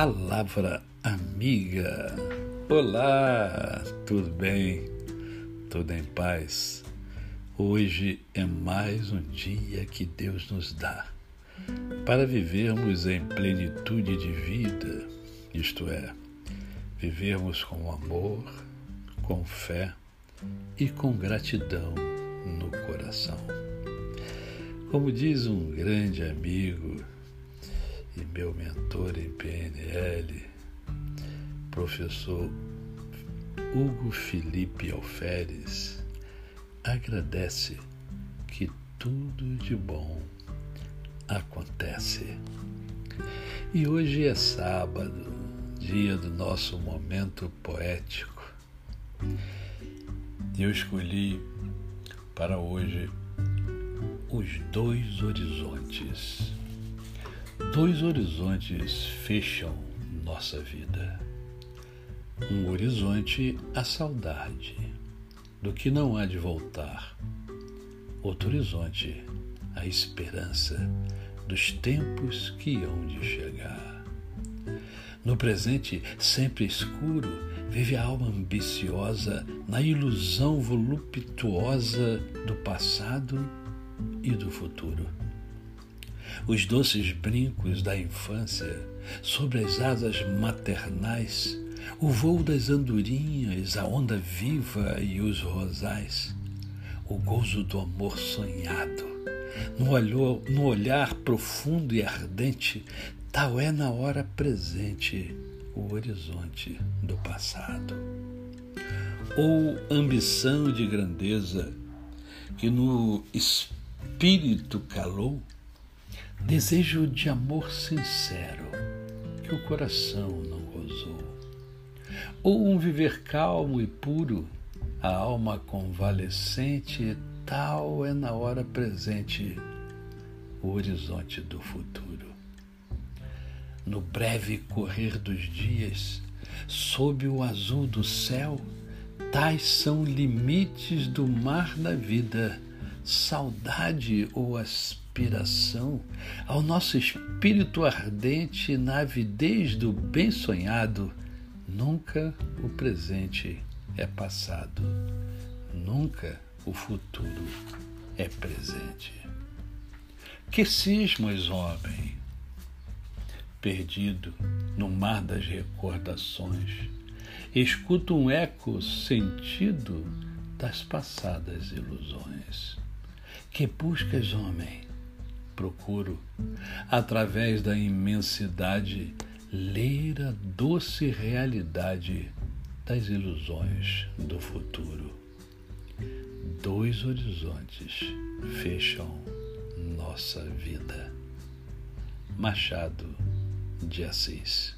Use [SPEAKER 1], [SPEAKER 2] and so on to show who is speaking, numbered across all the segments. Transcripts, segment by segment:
[SPEAKER 1] Palavra Amiga. Olá, tudo bem? Tudo em paz? Hoje é mais um dia que Deus nos dá para vivermos em plenitude de vida, isto é, vivermos com amor, com fé e com gratidão no coração. Como diz um grande amigo meu mentor em PNL, professor Hugo Felipe Alferes, agradece que tudo de bom acontece. E hoje é sábado, dia do nosso momento poético. Eu escolhi para hoje os dois horizontes. Dois horizontes fecham nossa vida. Um horizonte a saudade do que não há de voltar. Outro horizonte a esperança dos tempos que hão de chegar. No presente, sempre escuro, vive a alma ambiciosa na ilusão voluptuosa do passado e do futuro. Os doces brincos da infância, sobre as asas maternais, o voo das andorinhas, a onda viva e os rosais, o gozo do amor sonhado, no, olhar, no olhar profundo e ardente, tal é na hora presente o horizonte do passado. Ou ambição de grandeza que no espírito calou, desejo de amor sincero que o coração não gozou, ou um viver calmo e puro, a alma convalescente, tal é na hora presente o horizonte do futuro. No breve correr dos dias, sob o azul do céu, tais são limites do mar da vida saudade ou aspiração ao nosso espírito ardente na avidez do bem sonhado, nunca o presente é passado, nunca o futuro é presente. Que cismas, homem, perdido no mar das recordações, escuta um eco sentido das passadas ilusões. Que buscas, homem? Procuro, através da imensidade, ler a doce realidade das ilusões do futuro. Dois horizontes fecham nossa vida. Machado de Assis.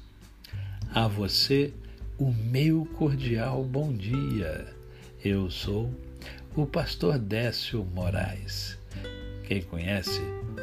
[SPEAKER 1] A você, o meu cordial bom dia. Eu sou o pastor Décio Moraes. Quem conhece,